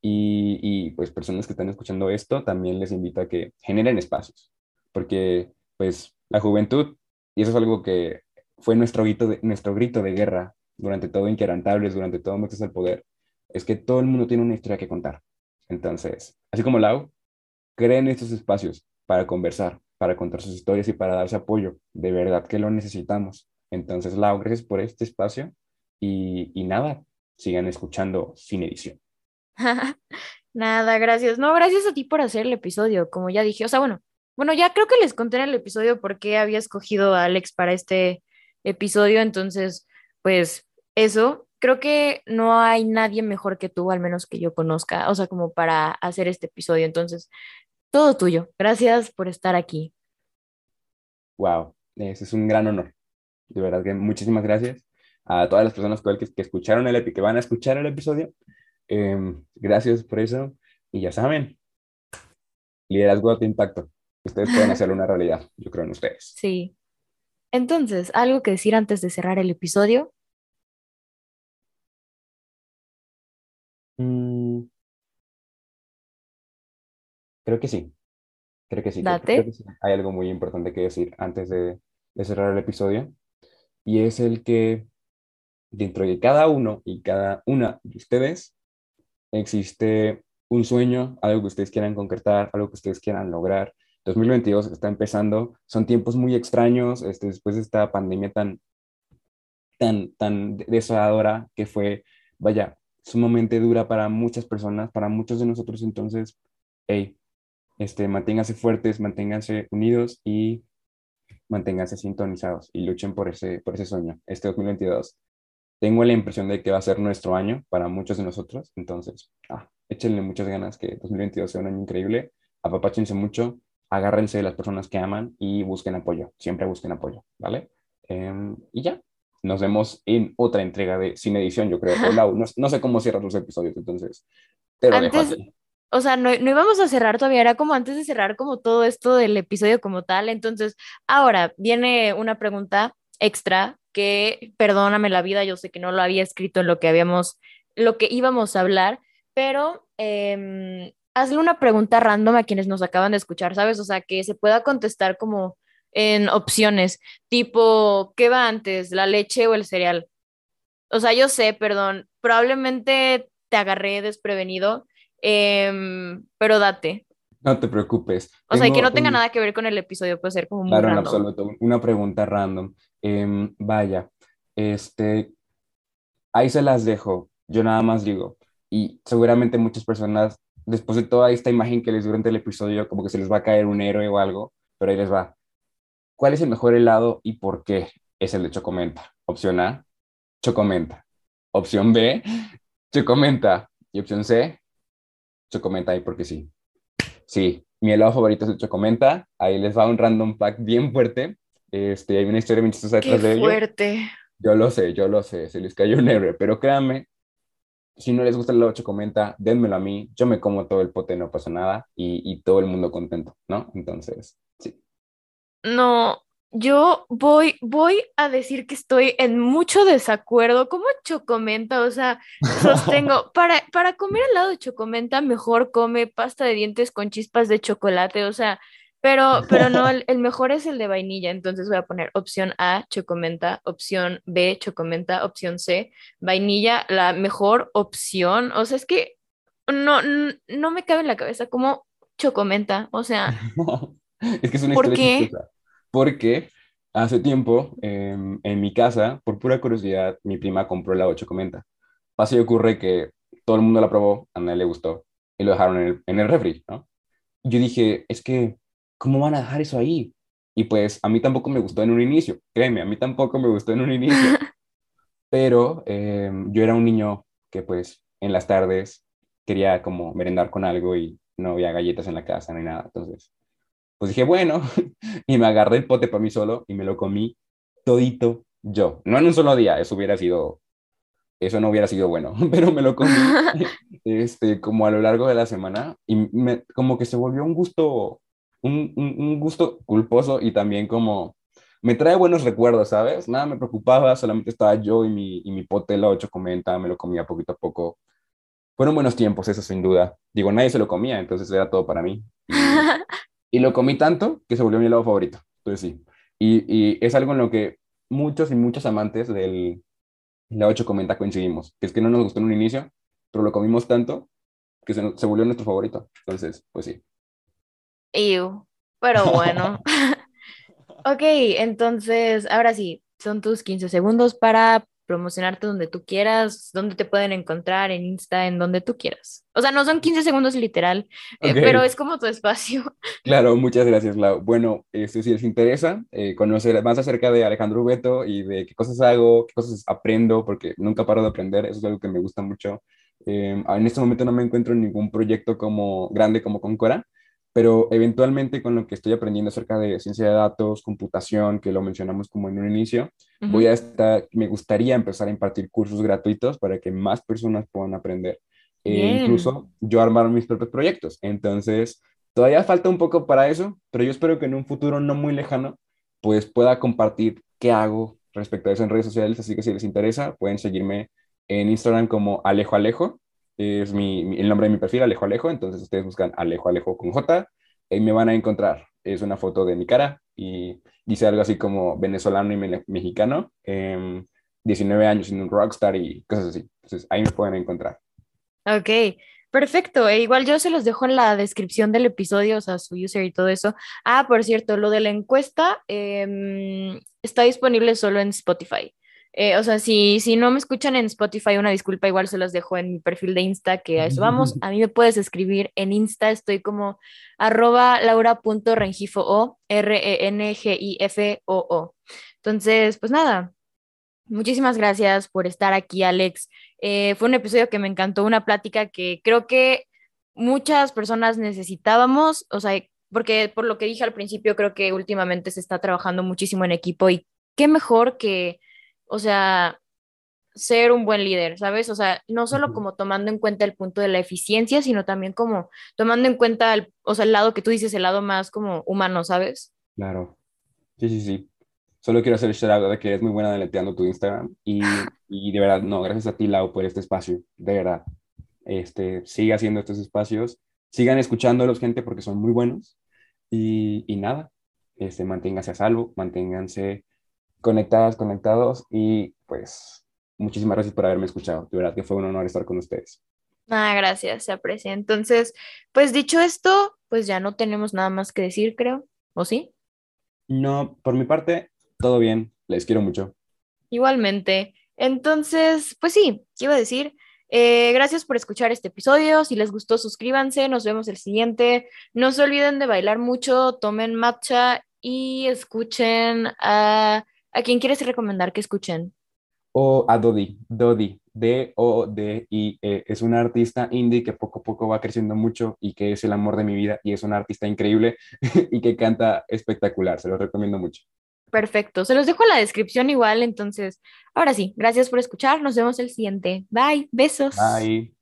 Y, y, pues personas que están escuchando esto, también les invito a que generen espacios, porque pues la juventud, y eso es algo que fue nuestro grito de, nuestro grito de guerra durante todo Inquebrantables, durante todo Metes al Poder, es que todo el mundo tiene una historia que contar. Entonces, así como Lau, creen estos espacios para conversar, para contar sus historias y para darse apoyo. De verdad que lo necesitamos. Entonces, Lau, gracias por este espacio y, y nada, sigan escuchando sin edición. nada, gracias. No, gracias a ti por hacer el episodio, como ya dije. O sea, bueno, bueno, ya creo que les conté en el episodio por qué había escogido a Alex para este episodio. Entonces, pues eso, creo que no hay nadie mejor que tú, al menos que yo conozca, o sea, como para hacer este episodio. Entonces, todo tuyo. Gracias por estar aquí. Wow, ese es un gran honor. De verdad que muchísimas gracias a todas las personas que, que escucharon el episodio, que van a escuchar el episodio. Em, gracias por eso. Y ya saben, liderazgo de impacto. Ustedes pueden hacerlo una realidad. Yo creo en ustedes. Sí. Entonces, ¿algo que decir antes de cerrar el episodio? Mm. Creo que sí. Creo que sí. Hay algo muy importante que decir antes de, cerrar el episodio. Y es el que dentro de cada uno y cada una de ustedes existe un sueño, algo que ustedes quieran concretar, algo que ustedes quieran lograr. 2022 está empezando, son tiempos muy extraños, este, después de esta pandemia tan, tan, tan desoladora que fue, vaya, sumamente dura para muchas personas, para muchos de nosotros. Entonces, hey, este, manténganse fuertes, manténganse unidos y manténganse sintonizados y luchen por ese, por ese sueño. Este 2022 tengo la impresión de que va a ser nuestro año para muchos de nosotros, entonces, ah, échenle muchas ganas que 2022 sea un año increíble, apapáchense mucho, agárrense de las personas que aman y busquen apoyo, siempre busquen apoyo, ¿vale? Em, y ya, nos vemos en otra entrega de Sin Edición, yo creo. no, no, sé cómo cierran los episodios, entonces, pero Antes, o sea, no, no, íbamos a cerrar todavía, era como antes de cerrar como todo esto del episodio como tal. Entonces, ahora viene una pregunta extra que, perdóname la vida, yo sé que no lo había escrito en lo que habíamos, lo que íbamos a hablar, pero eh, hazle una pregunta random a quienes nos acaban de escuchar, ¿sabes? O sea, que se pueda contestar como en opciones, tipo, ¿qué va antes, la leche o el cereal? O sea, yo sé, perdón, probablemente te agarré desprevenido, em, pero date. No te preocupes. O sea, que no tenga nada que ver con el episodio, puede ser como muy claro, en absoluto. Una pregunta random. Em, vaya, este, ahí se las dejo. Yo nada más digo, y seguramente muchas personas, después de toda esta imagen que les durante el episodio, como que se les va a caer un héroe o algo, pero ahí les va. ¿Cuál es el mejor helado y por qué? Es el de Chocomenta. Opción A, Chocomenta. Opción B, Chocomenta. Y opción C, Chocomenta y porque sí. Sí, mi helado favorito es el Chocomenta. Ahí les va un random pack bien fuerte. Este, hay una historia bien chistosa detrás de ello. fuerte. Yo lo sé, yo lo sé, se les cayó un héroe, pero créanme, si no les gusta el helado Chocomenta, denmelo a mí, yo me como todo el pote, no pasa nada, y, y todo el mundo contento, ¿no? Entonces, sí. No, yo voy, voy a decir que estoy en mucho desacuerdo. ¿Cómo chocomenta? O sea, sostengo, para, para comer al lado de chocomenta, mejor come pasta de dientes con chispas de chocolate. O sea, pero, pero no, el, mejor es el de vainilla. Entonces voy a poner opción A, chocomenta, opción B, chocomenta, opción C, vainilla, la mejor opción. O sea, es que no, no, me cabe en la cabeza como chocomenta. O sea, es que es una ¿por qué? Porque hace tiempo em, en mi casa, por pura curiosidad, mi prima compró la 8 comenta. Pasa y ocurre que todo el mundo la probó, a nadie le gustó y lo dejaron en el, en el refri, ¿no? Yo dije, es que, ¿cómo van a dejar eso ahí? Y pues a mí tampoco me gustó en un inicio, créeme, a mí tampoco me gustó en un inicio. Pero em, yo era un niño que pues en las tardes quería como merendar con algo y no había galletas en la casa ni nada. Entonces pues dije, bueno, y me agarré el pote para mí solo y me lo comí todito yo. No en un solo día, eso hubiera sido, eso no hubiera sido bueno, pero me lo comí este, como a lo largo de la semana y me, como que se volvió un gusto, un, un, gusto culposo y también como me trae buenos recuerdos, ¿sabes? Nada me preocupaba, solamente estaba yo y mi, y mi pote, la ocho comenta, me lo comía poquito a poco. Fueron buenos tiempos, eso sin duda. Digo, nadie se lo comía, entonces era todo para mí. Y lo comí tanto que se volvió mi helado favorito. Entonces sí. Y, y es algo en lo que muchos y muchos amantes del la 8 comenta coincidimos, que es que no nos gustó en un inicio, pero lo comimos tanto que se, se volvió nuestro favorito. Entonces, pues sí. Ew, pero bueno. ok, entonces, ahora sí, son tus 15 segundos para promocionarte donde tú quieras, donde te pueden encontrar, en Insta, en donde tú quieras. O sea, no son 15 segundos literal, eh, pero es como tu espacio. Claro, muchas gracias, Lau. Bueno, este, si les interesa eh, conocer más acerca de Alejandro Beto y de qué cosas hago, qué cosas aprendo, porque nunca paro de aprender, eso es algo que me gusta mucho. Eh, en este momento no me encuentro en ningún proyecto como grande como Concora, pero eventualmente con lo que estoy aprendiendo acerca de ciencia de datos, computación, que lo mencionamos como en un inicio, voy a estar, me gustaría empezar a impartir cursos gratuitos para que más personas puedan aprender. E incluso yo armar mis propios proyectos. Entonces, todavía falta un poco para eso, pero yo espero que en un futuro no muy lejano, pues pueda compartir qué hago respecto a eso en redes sociales. Así que si les interesa, pueden seguirme en Instagram como Alejo Alejo es mi, el nombre de mi perfil, Alejo Alejo, entonces ustedes buscan Alejo Alejo con J y me van a encontrar. Es una foto de mi cara y dice algo así como venezolano y mexicano, 19 em, años en un rockstar y cosas así. Entonces ahí me pueden encontrar. Ok, perfecto. E igual yo se los dejo en la descripción del episodio, o sea, su user y todo eso. Ah, por cierto, lo de la encuesta em, está disponible solo en Spotify. Eh, o sea, si, si no me escuchan en Spotify, una disculpa, igual se los dejo en mi perfil de Insta, que a eso vamos. A mí me puedes escribir en Insta, estoy como arroba laura.rengifo, R-E-N-G-I-F-O-O. Entonces, pues nada, muchísimas gracias por estar aquí, Alex. Eh, fue un episodio que me encantó, una plática que creo que muchas personas necesitábamos, o sea, porque por lo que dije al principio, creo que últimamente se está trabajando muchísimo en equipo y qué mejor que o sea, ser un buen líder, ¿sabes? O sea, no solo como tomando en cuenta el punto de la eficiencia, sino también como tomando en cuenta, el, o sea, el lado que tú dices, el lado más como humano, ¿sabes? Claro. Sí, sí, sí. Solo quiero hacer el algo de que eres muy buena deleteando tu Instagram y, y, de verdad, no, gracias a ti, Lau, por este espacio, de verdad. Este, sigue haciendo estos espacios, sigan escuchándolos, gente, porque son muy buenos y, y nada, este, manténganse a salvo, manténganse conectadas, conectados y pues muchísimas gracias por haberme escuchado. De verdad que fue un honor estar con ustedes. Ah, gracias, se aprecia. Entonces, pues dicho esto, pues ya no tenemos nada más que decir, creo. ¿O sí? No, por mi parte, todo bien. Les quiero mucho. Igualmente. Entonces, pues sí, ¿qué iba a decir? Eh, gracias por escuchar este episodio. Si les gustó, suscríbanse. Nos vemos el siguiente. No se olviden de bailar mucho, tomen matcha y escuchen a... ¿A quién quieres recomendar que escuchen? O a Dodi, Dodi, D-O-D-I-E. Es una artista indie que poco a poco va creciendo mucho y que es el amor de mi vida y es una artista increíble y que canta espectacular. Se lo recomiendo mucho. Perfecto, se los dejo en la descripción igual, entonces, ahora sí, gracias por escuchar, nos vemos el siguiente. Bye, besos. Bye.